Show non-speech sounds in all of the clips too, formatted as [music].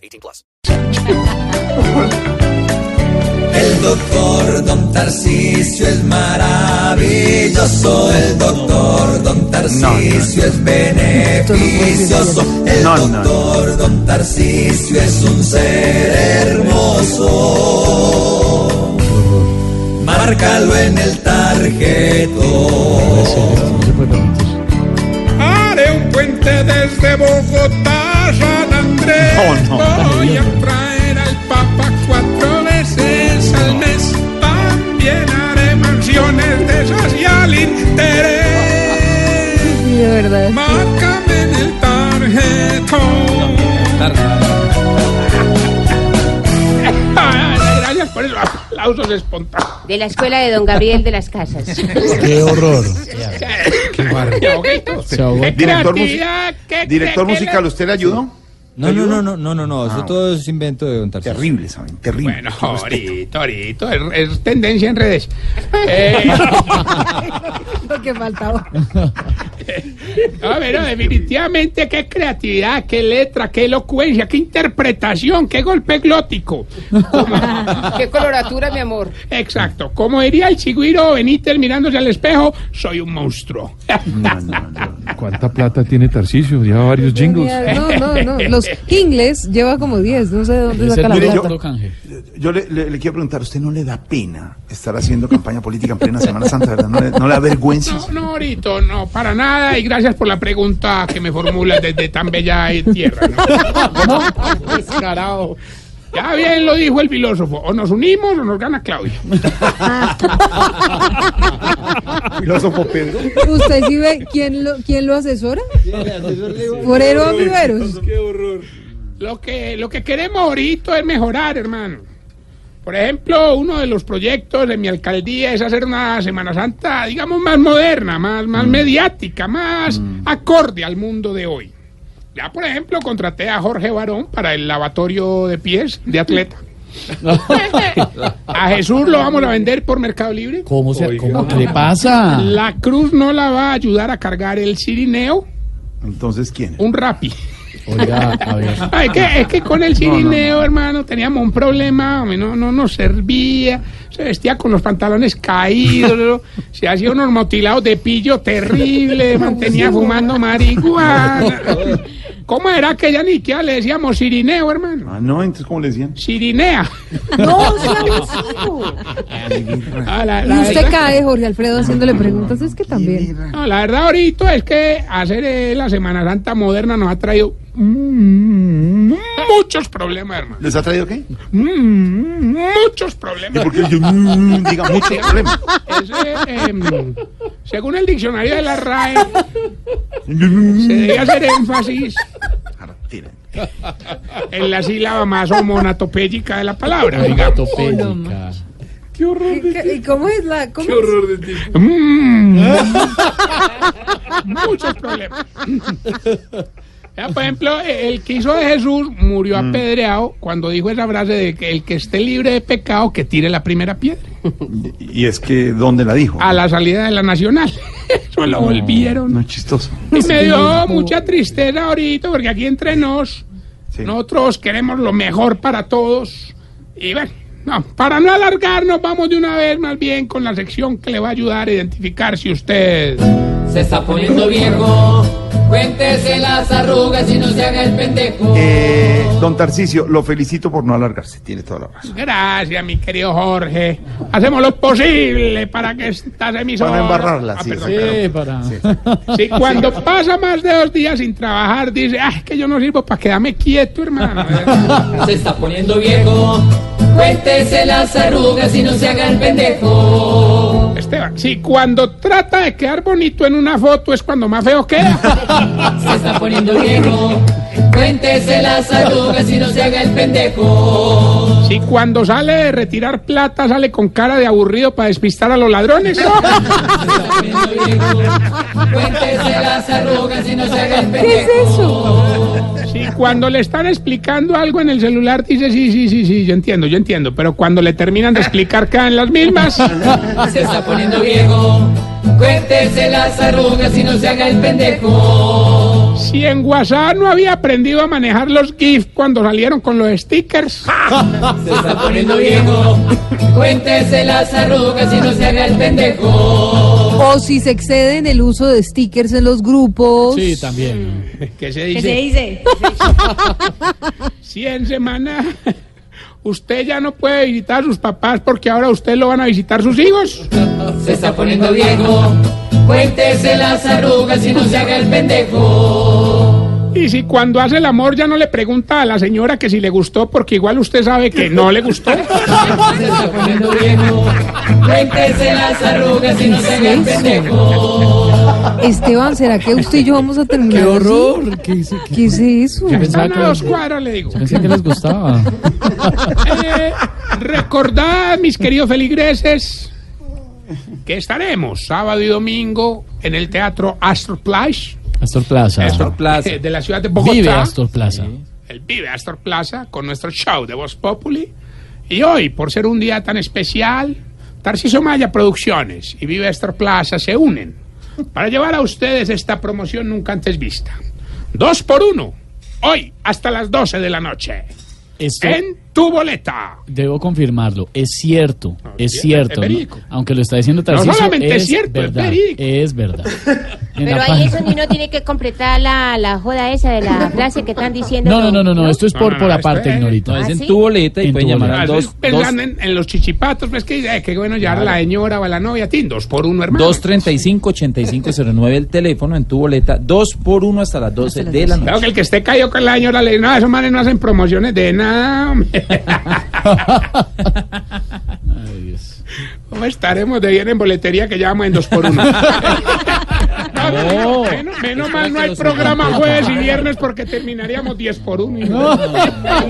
18 plus. El doctor Don Tarcisio es maravilloso. El doctor Don Tarcisio es beneficioso. El No, no, doctor Don Tarcisio es un ser hermoso. Márcalo en el tarjetón. Haré un puente desde Bogotá No, no. Voy a traer al Papa cuatro veces al mes. También haré mansiones de esas y al interés. Sí, de verdad. Márcame en el tarjetón. Gracias por esos aplausos espontáneos. De la escuela de don Gabriel de las Casas. [laughs] Qué horror. Qué barrio. Director, creatividad, qué- Director qué- musical, ¿usted le ayudó? No, no, no, no, no, no, no, eso todo es invento de Don Tarcisio. Terrible, ¿saben? Terrible. Bueno, ahorita, ahorita, es, es tendencia en redes. Eh, [laughs] Lo que faltaba. [laughs] [laughs] a ver, definitivamente, qué creatividad, qué letra, qué elocuencia, qué interpretación, qué golpe glótico. [laughs] Qué coloratura, mi amor. Exacto, como diría el chigüiro Benítez mirándose al espejo, soy un monstruo. ¿Cuánta plata tiene Tarcisio? Lleva varios jingles. No, no, no. [laughs] Los ingles lleva como 10. No sé de dónde saca la Mire, yo, plata. yo le, le- le quiero preguntar, ¿usted no le da pena estar haciendo campaña política en plena Semana Santa, verdad? ¿No le, no le da vergüenza? No, no, ahorita, no, para nada, y gracias por la pregunta que me formulas desde tan bella tierra. ¿no? Descarado. Ya bien lo dijo el filósofo, o nos unimos o nos gana Claudia. [laughs] Filósofo Pedro. ¿Usted sí ve quién lo, quién lo asesora? Forero a Viveros. Lo que, lo que queremos ahorita es mejorar, hermano. Por ejemplo, uno de los proyectos de mi alcaldía es hacer una Semana Santa, digamos, más moderna, más, más mediática, más acorde al mundo de hoy. Ya, por ejemplo, contraté a Jorge Barón para el lavatorio de pies de atleta. a Jesús lo vamos a vender por Mercado Libre. ¿Cómo se cómo, ¿Qué le pasa? La cruz no la va a ayudar a cargar el cirineo, Entonces, ¿quién? un rapi. Oiga, a ver. Es, que, es que con el cirineo, hermano, teníamos un problema, hombre, no, no nos servía, se vestía con los pantalones caídos, se hacía unos motilados de pillo terrible, [laughs] mantenía fumando marihuana. [laughs] ¿Cómo era que ya ni que le decíamos cirineo, hermano? Ah, no, entonces, ¿cómo le decían? Cirinea. [laughs] No, sea abusivo. Ah, la, Y usted verdad, cae, Jorge Alfredo, haciéndole preguntas. Es que también. no, la verdad ahorita es que hacer eh, la Semana Santa moderna nos ha traído mm, muchos problemas, hermano. ¿Les ha traído qué? Mm, muchos ¿Y problemas. por qué yo mm, diga muchos problemas? Ese, em, según el diccionario de la RAE, se debe hacer énfasis en la sílaba más homonatopéyica de la palabra. digamos. Ortopédica. ¿Y y cómo es la.? Cómo es? Mm. Muchos problemas. Ya, por ejemplo, el que hizo de Jesús murió apedreado cuando dijo esa frase de que el que esté libre de pecado que tire la primera piedra [laughs] Y es que, ¿dónde la dijo? a la salida de la nacional. [laughs] Eso lo volvieron. No es chistoso. Y me dio mucha tristeza ahorita porque aquí entre nos, Sí. nosotros queremos lo mejor para todos. Y bueno, no, para no alargarnos, vamos de una vez más bien con la sección que le va a ayudar a identificar si usted... Se está poniendo viejo. Cuéntese las arrugas y no se haga el pendejo. Eh, don Tarcisio, lo felicito por no alargarse. Tiene toda la razón. Gracias, mi querido Jorge. Hacemos lo posible para que estas emisoras... Para no embarrarla, Ah, sí, perdón, Sí, para. Sí, cuando pasa más de dos días sin trabajar, dice, ah, es que yo no sirvo para quedarme quieto, hermano. [laughs] Se está poniendo viejo. Cuéntese las arrugas y no se haga el pendejo. Esteban, sí, cuando trata de quedar bonito en una foto es cuando más feo queda. [laughs] Se está poniendo viejo. Cuéntese las arrugas y no se haga el pendejo. Si cuando sale de retirar plata sale con cara de aburrido para despistar a los ladrones. Cuéntese las arrugas y no se haga el ¿Qué es pendejo. Cuando le están explicando algo en el celular dice sí, sí, sí, sí, yo entiendo, yo entiendo. Pero cuando le terminan de explicar caen las mismas. Se está poniendo viejo. Cuéntese las arrugas y no se haga el pendejo. Si en WhatsApp no había aprendido a manejar los GIF cuando salieron con los stickers. [laughs] Se está poniendo viejo. Cuéntese las arrugas y no se haga el pendejo. O si se excede en el uso de stickers en los grupos. Sí, también. ¿Qué se ¿Qué dice? se dice? [laughs] Si en semana usted ya no puede visitar a sus papás porque ahora usted lo van a visitar sus hijos. [laughs] Se está poniendo viejo. Cuéntese las arrugas y no se haga el pendejo. Y si cuando hace el amor ya no le pregunta a la señora que si le gustó porque igual usted sabe que no le gustó. [laughs] Se está poniendo viejo. Cuéntese las arrugas y no se haga el pendejo. Esteban, ¿será que usted y yo vamos a terminar ¡Qué así? horror! ¿Qué, hice? ¿Qué es eso? Yo pensaba Están que, a dos cuadras, le digo. pensé que les gustaba. [laughs] Eh, recordad, mis queridos feligreses, que estaremos sábado y domingo en el Teatro Astor Place Astor Plaza. Astor Plaza. eh, de la ciudad de Bogotá. Vive Astor Plaza. el Vive Astor Plaza con nuestro show de Voz Populi. Y hoy, por ser un día tan especial, Tarciso Maya Producciones y Vive Astor Plaza se unen para llevar a ustedes esta promoción nunca antes vista. Dos por uno, hoy hasta las 12 de la noche, Esto en tu boleta. debo confirmarlo. Es cierto. No, es es cierto. es. ¿no? Aunque lo está diciendo Tarcisio, solamente es es cierto, es verdad. verídico. Es verdad. [laughs] Pero ahí eso ni no tiene que completar la, la joda esa de la [laughs] frase que están diciendo. No, no, no, no, no, esto es No, por, no, por no, aparte, es- Ignorita. No, es ¿Ah, en tu boleta y En pueden llamar Ah, dos, pensando en, en los chichipatos, pues que, eh, que bueno llevar a la señora o a la novia, tin, dos por uno, hermano. 235-8509 el teléfono en tu boleta, 2 por 1 hasta las 12 de la Claro que noche. el que esté caído con la señora le dice, no, esos manes no hacen promociones de nada, hombre". Ay, Dios. ¿Cómo estaremos de bien en boletería que llevamos en dos por uno? [laughs] No, no, No. Menos, menos mal no hay programa jueves y viernes porque terminaríamos 10 por uno.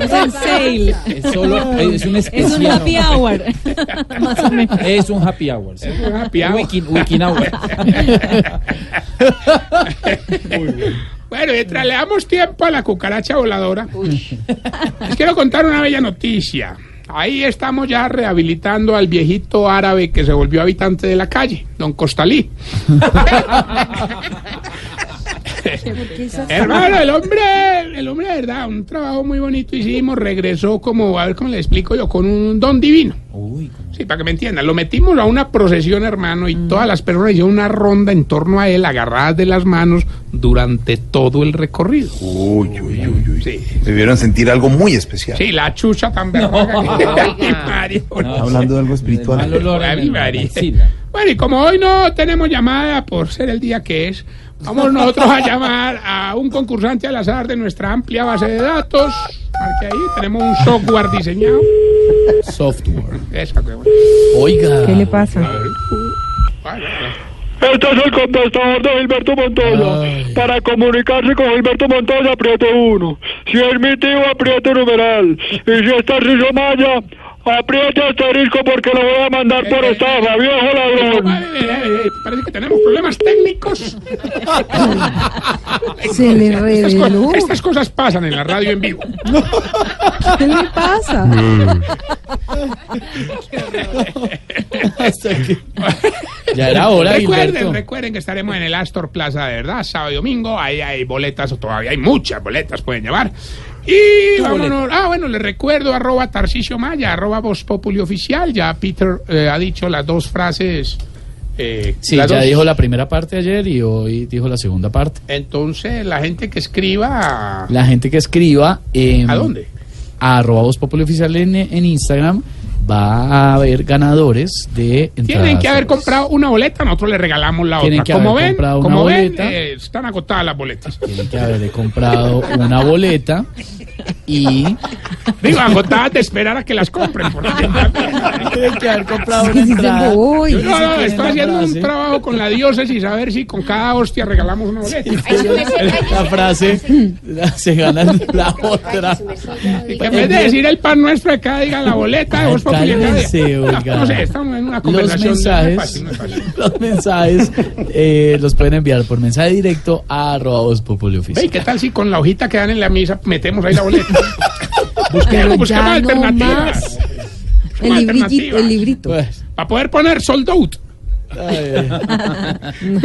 Es el sale. Es solo, es un Es especial. un happy hour. [laughs] Más o menos. Es un happy hour. sí. un happy hour. Weekend, weekend hour. Bueno, mientras le damos tiempo a la cucaracha voladora, [laughs] les quiero contar una bella noticia. Ahí estamos ya rehabilitando al viejito árabe que se volvió habitante de la calle, don Costalí. [laughs] Hermano, el hombre, el hombre de verdad, un trabajo muy bonito hicimos, regresó como, a ver cómo le explico yo, con un don divino. Uy, Sí, para que me entiendan, lo metimos a una procesión, hermano, y todas las personas hicieron una ronda en torno a él, agarradas de las manos, durante todo el recorrido. Uy, uy, uy, uy. Sí, Debieron sentir algo muy especial. sí, la chucha que- [laughs] Ay, Mario, no. Hablando de algo espiritual. olor. Bueno, y como hoy no tenemos llamada por ser el día que es, vamos nosotros a llamar a un concursante al azar de nuestra amplia base de datos. Marque ahí, tenemos un software diseñado. Software. Esa, que bueno. Oiga. ¿Qué le pasa? Este es el contestador de Gilberto Montoya. Ay. Para comunicarse con Gilberto Montoya, apriete uno. Si es mi tío, apriete numeral. Y si es Tarcisio Maya, apriete asterisco porque lo voy a mandar por estafa, viejo ladrón. Vale, eh, eh, eh, parece que tenemos problemas técnicos. [laughs] Se le Estas, co- reveló. estas cosas pasan en la radio en vivo. [laughs] ¿Qué le pasa? [laughs] Hasta que- Ya era hora, recuerden, Gilberto. recuerden que estaremos en el Astor Plaza de verdad, sábado y domingo. Ahí hay boletas, o todavía hay muchas boletas, pueden llevar. Y vámonos. Ah, bueno, les recuerdo, arroba Tarcisio Maya, arroba Voz Populi Oficial. Ya Peter eh, ha dicho las dos frases. eh, Sí, ya dos. dijo la primera parte ayer y hoy dijo la segunda parte. Entonces, la gente que escriba. La gente que escriba. eh, ¿A dónde? A arroba Voz Populi Oficial en, en Instagram va a haber ganadores de. Tienen que haber comprado una boleta, nosotros le regalamos la Tienen otra. que Como haber ven, comprado una como ven, boleta. eh, están agotadas las boletas. Tienen que haber comprado una boleta [laughs] y [laughs] Digo, agotadas de esperar a que las compren. porque- [laughs] tienen que haber comprado una. No, no, estoy haciendo un trabajo con la diócesis a ver si con cada hostia regalamos una boleta. [laughs] La frase se gana la otra. Que en vez de decir el pan nuestro de cada día, la boleta de vos No, oiga. No sé, estamos en una Los conversación. no es mensajes, fácil, no es fácil. los mensajes eh, los pueden enviar por mensaje directo a arroba Voz Populi Ve, Oficial. ¿y qué tal si con la hojita que dan en la misa metemos ahí la boleta? [laughs] Busquemos, Pero busquemos no alternativas. El librito, el librito. Pues, Para poder poner sold out. ay. [laughs]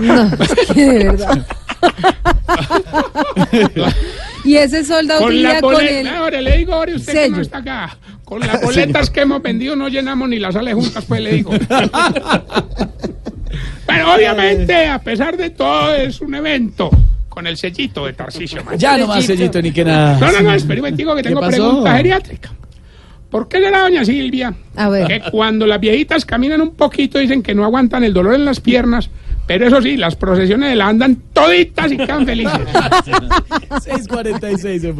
No, es que de verdad. y ese soldado Con la con boleta. el Ahora le digo, ahora usted que sello. no está acá. Con las boletas que hemos vendido no llenamos ni las sales juntas, pues le digo. [laughs] Pero obviamente, a pesar de todo, es un evento con el sellito de Tarcisio. Maya. Ya no más sellito ni que nada. No, no, no, un momentico que ¿Qué tengo pregunta geriátrica. ¿Por qué será doña Silvia A ver. que cuando las viejitas caminan un poquito dicen que no aguantan el dolor en las piernas, pero eso sí, las procesiones de la andan toditas y quedan felices? [laughs] 646 en.